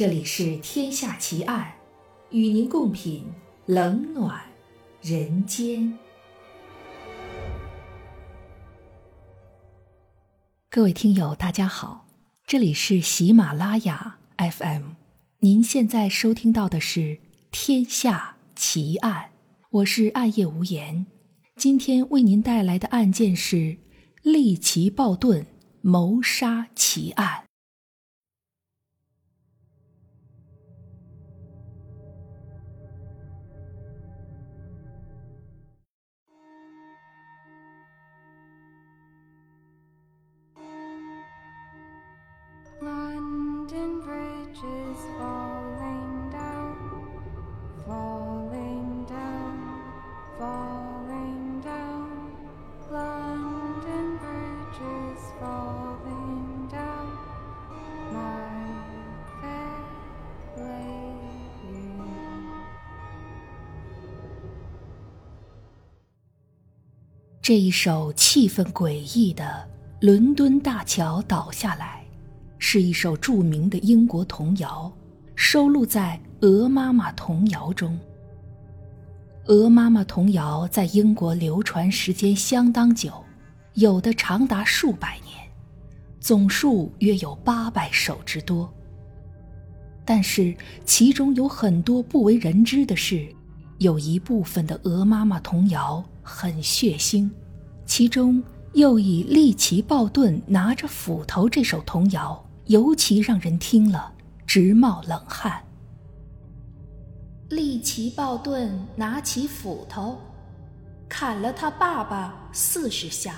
这里是《天下奇案》，与您共品冷暖人间。各位听友，大家好，这里是喜马拉雅 FM，您现在收听到的是《天下奇案》，我是暗夜无言。今天为您带来的案件是利奇鲍顿谋杀奇案。这一首气氛诡异的《伦敦大桥倒下来》，是一首著名的英国童谣，收录在《鹅妈妈童谣》中。《鹅妈妈童谣》在英国流传时间相当久，有的长达数百年，总数约有八百首之多。但是其中有很多不为人知的是，有一部分的《鹅妈妈童谣》。很血腥，其中又以利奇鲍顿拿着斧头这首童谣尤其让人听了直冒冷汗。利奇鲍顿拿起斧头，砍了他爸爸四十下。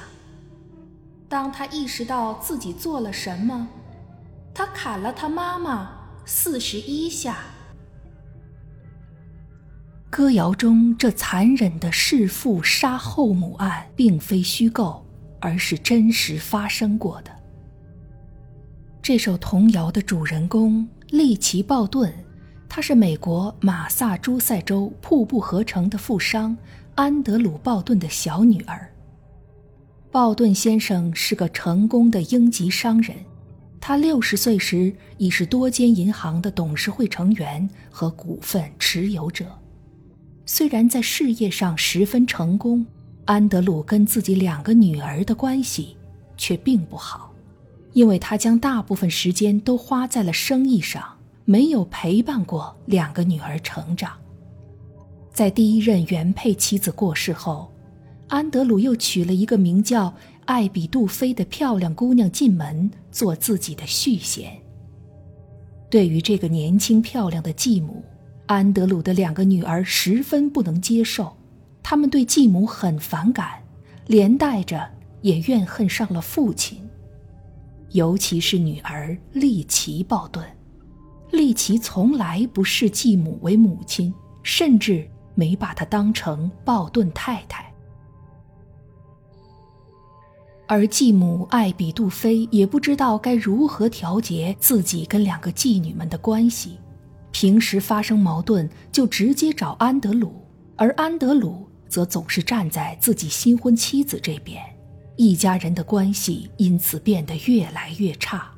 当他意识到自己做了什么，他砍了他妈妈四十一下。歌谣中这残忍的弑父杀后母案，并非虚构，而是真实发生过的。这首童谣的主人公利奇·鲍顿，她是美国马萨诸塞州瀑布河城的富商安德鲁·鲍顿的小女儿。鲍顿先生是个成功的英籍商人，他六十岁时已是多间银行的董事会成员和股份持有者。虽然在事业上十分成功，安德鲁跟自己两个女儿的关系却并不好，因为他将大部分时间都花在了生意上，没有陪伴过两个女儿成长。在第一任原配妻子过世后，安德鲁又娶了一个名叫艾比杜菲的漂亮姑娘进门做自己的续弦。对于这个年轻漂亮的继母。安德鲁的两个女儿十分不能接受，他们对继母很反感，连带着也怨恨上了父亲，尤其是女儿利奇·鲍顿。利奇从来不视继母为母亲，甚至没把她当成鲍顿太太。而继母艾比杜菲也不知道该如何调节自己跟两个继女们的关系。平时发生矛盾就直接找安德鲁，而安德鲁则总是站在自己新婚妻子这边，一家人的关系因此变得越来越差。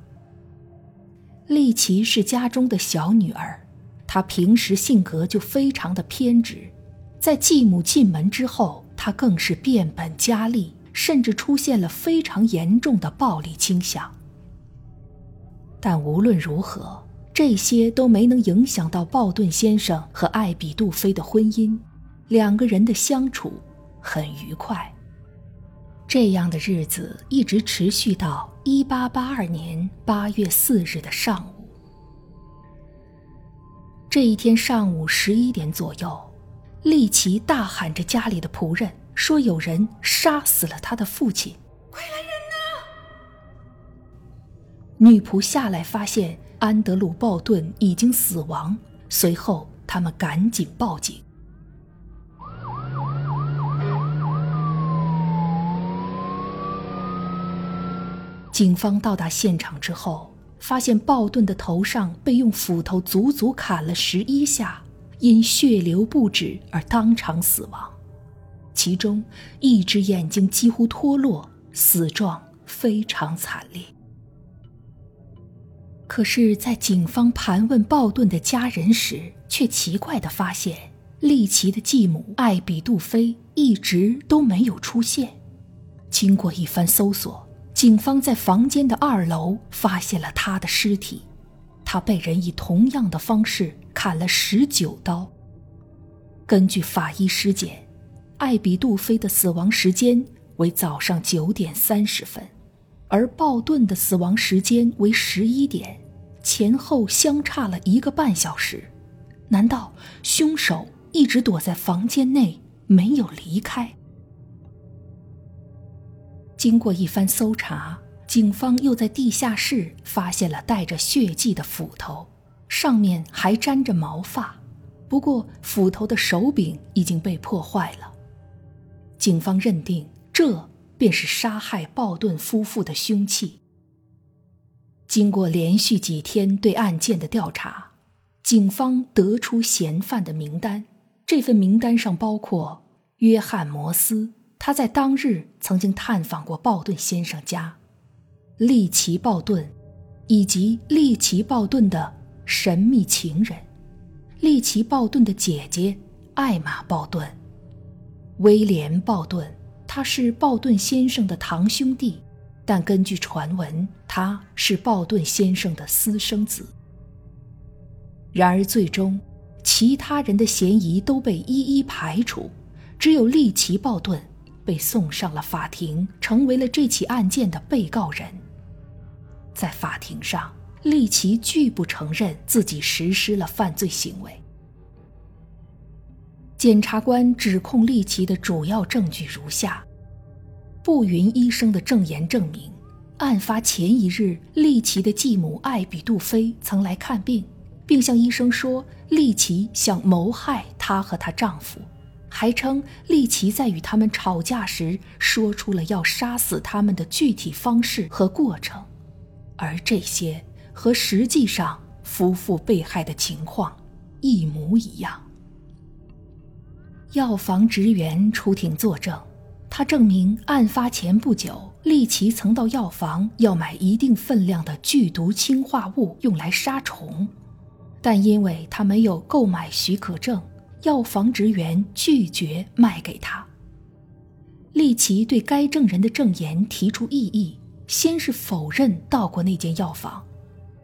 丽奇是家中的小女儿，她平时性格就非常的偏执，在继母进门之后，她更是变本加厉，甚至出现了非常严重的暴力倾向。但无论如何。这些都没能影响到鲍顿先生和艾比杜菲的婚姻，两个人的相处很愉快。这样的日子一直持续到一八八二年八月四日的上午。这一天上午十一点左右，利奇大喊着家里的仆人说：“有人杀死了他的父亲，快来人呐！”女仆下来发现。安德鲁·鲍顿已经死亡。随后，他们赶紧报警。警方到达现场之后，发现鲍顿的头上被用斧头足足砍了十一下，因血流不止而当场死亡。其中一只眼睛几乎脱落，死状非常惨烈。可是，在警方盘问鲍顿的家人时，却奇怪地发现，利奇的继母艾比杜菲一直都没有出现。经过一番搜索，警方在房间的二楼发现了他的尸体，他被人以同样的方式砍了十九刀。根据法医尸检，艾比杜菲的死亡时间为早上九点三十分。而鲍顿的死亡时间为十一点，前后相差了一个半小时。难道凶手一直躲在房间内没有离开？经过一番搜查，警方又在地下室发现了带着血迹的斧头，上面还沾着毛发。不过，斧头的手柄已经被破坏了。警方认定这。便是杀害鲍顿夫妇的凶器。经过连续几天对案件的调查，警方得出嫌犯的名单。这份名单上包括约翰·摩斯，他在当日曾经探访过鲍顿先生家；利奇·鲍顿，以及利奇·鲍顿的神秘情人——利奇·鲍顿的姐姐艾玛·鲍顿；威廉·鲍顿。他是鲍顿先生的堂兄弟，但根据传闻，他是鲍顿先生的私生子。然而，最终其他人的嫌疑都被一一排除，只有利奇·鲍顿被送上了法庭，成为了这起案件的被告人。在法庭上，利奇拒不承认自己实施了犯罪行为。检察官指控利奇的主要证据如下：步云医生的证言证明，案发前一日，利奇的继母艾比杜菲曾来看病，并向医生说利奇想谋害她和她丈夫，还称利奇在与他们吵架时说出了要杀死他们的具体方式和过程，而这些和实际上夫妇被害的情况一模一样。药房职员出庭作证，他证明案发前不久，利奇曾到药房要买一定分量的剧毒氰化物用来杀虫，但因为他没有购买许可证，药房职员拒绝卖给他。利奇对该证人的证言提出异议，先是否认到过那间药房，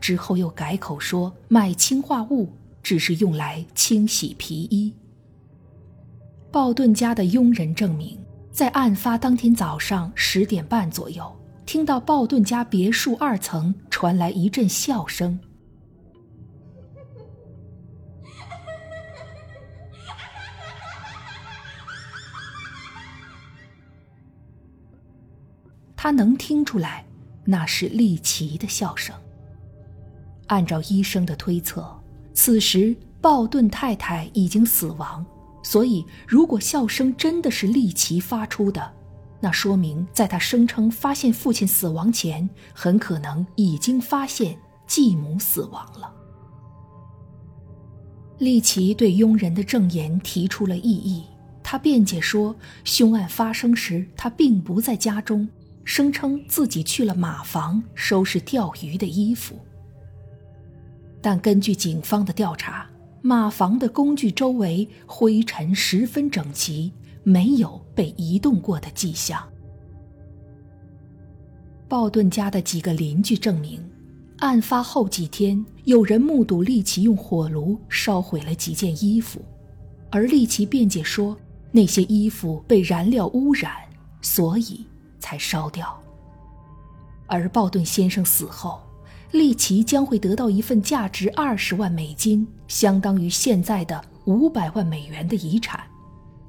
之后又改口说买氰化物只是用来清洗皮衣。鲍顿家的佣人证明，在案发当天早上十点半左右，听到鲍顿家别墅二层传来一阵笑声。他能听出来，那是利奇的笑声。按照医生的推测，此时鲍顿太太已经死亡。所以，如果笑声真的是利奇发出的，那说明在他声称发现父亲死亡前，很可能已经发现继母死亡了。利奇对佣人的证言提出了异议，他辩解说，凶案发生时他并不在家中，声称自己去了马房收拾钓鱼的衣服。但根据警方的调查。马房的工具周围灰尘十分整齐，没有被移动过的迹象。鲍顿家的几个邻居证明，案发后几天，有人目睹利奇用火炉烧毁了几件衣服，而利奇辩解说，那些衣服被燃料污染，所以才烧掉。而鲍顿先生死后。利奇将会得到一份价值二十万美金，相当于现在的五百万美元的遗产。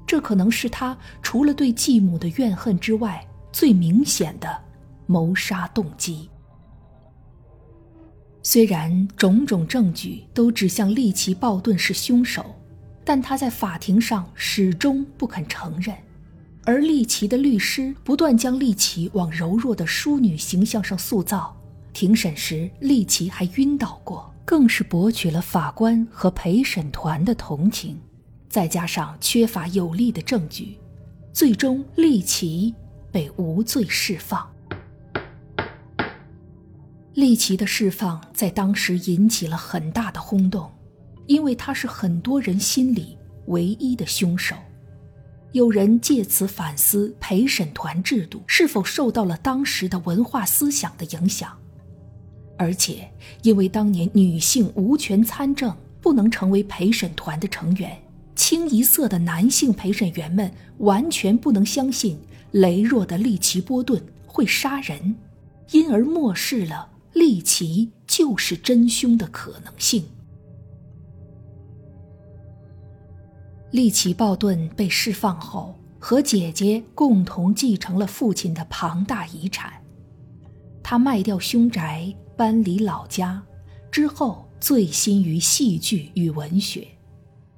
这可能是他除了对继母的怨恨之外最明显的谋杀动机。虽然种种证据都指向利奇·鲍顿是凶手，但他在法庭上始终不肯承认。而利奇的律师不断将利奇往柔弱的淑女形象上塑造。庭审时，利奇还晕倒过，更是博取了法官和陪审团的同情。再加上缺乏有力的证据，最终利奇被无罪释放。利奇的释放在当时引起了很大的轰动，因为他是很多人心里唯一的凶手。有人借此反思陪审团制度是否受到了当时的文化思想的影响，而且因为当年女性无权参政，不能成为陪审团的成员，清一色的男性陪审员们完全不能相信羸弱的利奇波顿会杀人，因而漠视了。利奇就是真凶的可能性。利奇·鲍顿被释放后，和姐姐共同继承了父亲的庞大遗产。他卖掉凶宅，搬离老家，之后醉心于戏剧与文学。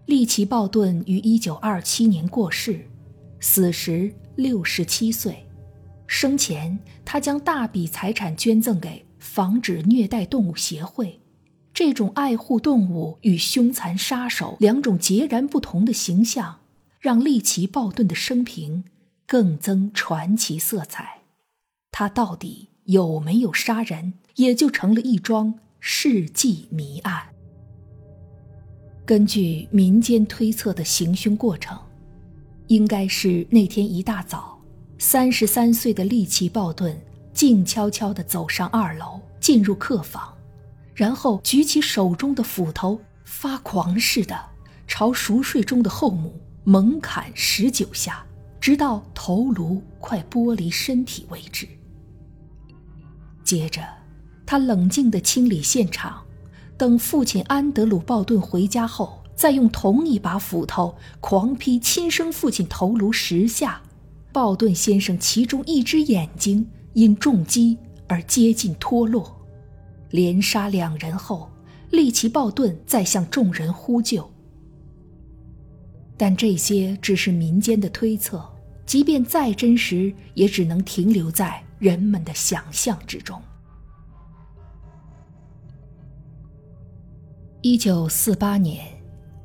利奇·鲍顿于1927年过世，死时67岁。生前，他将大笔财产捐赠给。防止虐待动物协会，这种爱护动物与凶残杀手两种截然不同的形象，让利奇·鲍顿的生平更增传奇色彩。他到底有没有杀人，也就成了一桩世纪谜案。根据民间推测的行凶过程，应该是那天一大早，三十三岁的利奇·鲍顿。静悄悄地走上二楼，进入客房，然后举起手中的斧头，发狂似的朝熟睡中的后母猛砍十九下，直到头颅快剥离身体为止。接着，他冷静地清理现场，等父亲安德鲁·鲍顿回家后，再用同一把斧头狂劈亲生父亲头颅十下。鲍顿先生其中一只眼睛。因重击而接近脱落，连杀两人后，利奇·鲍顿再向众人呼救。但这些只是民间的推测，即便再真实，也只能停留在人们的想象之中。一九四八年，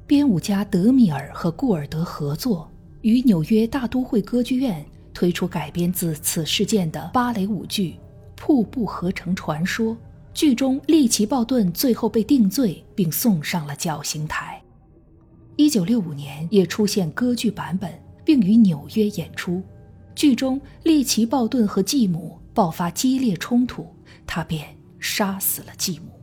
编舞家德米尔和顾尔德合作，与纽约大都会歌剧院。推出改编自此事件的芭蕾舞剧《瀑布合成传说》，剧中利奇·鲍顿最后被定罪并送上了绞刑台。一九六五年也出现歌剧版本，并于纽约演出。剧中利奇·鲍顿和继母爆发激烈冲突，他便杀死了继母。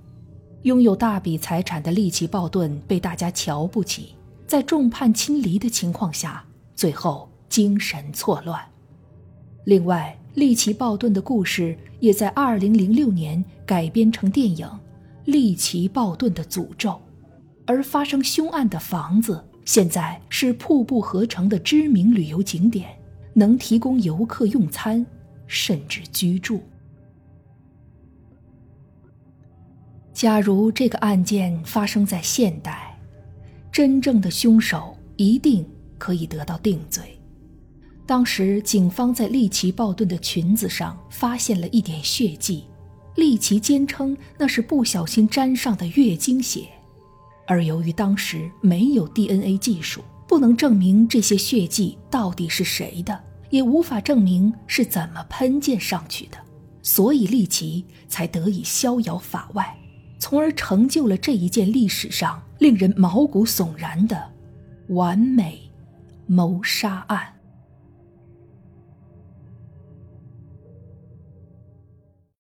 拥有大笔财产的利奇·鲍顿被大家瞧不起，在众叛亲离的情况下，最后精神错乱。另外，利奇·鲍顿的故事也在2006年改编成电影《利奇·鲍顿的诅咒》，而发生凶案的房子现在是瀑布合成的知名旅游景点，能提供游客用餐，甚至居住。假如这个案件发生在现代，真正的凶手一定可以得到定罪。当时，警方在利奇·鲍顿的裙子上发现了一点血迹，利奇坚称那是不小心沾上的月经血，而由于当时没有 DNA 技术，不能证明这些血迹到底是谁的，也无法证明是怎么喷溅上去的，所以利奇才得以逍遥法外，从而成就了这一件历史上令人毛骨悚然的完美谋杀案。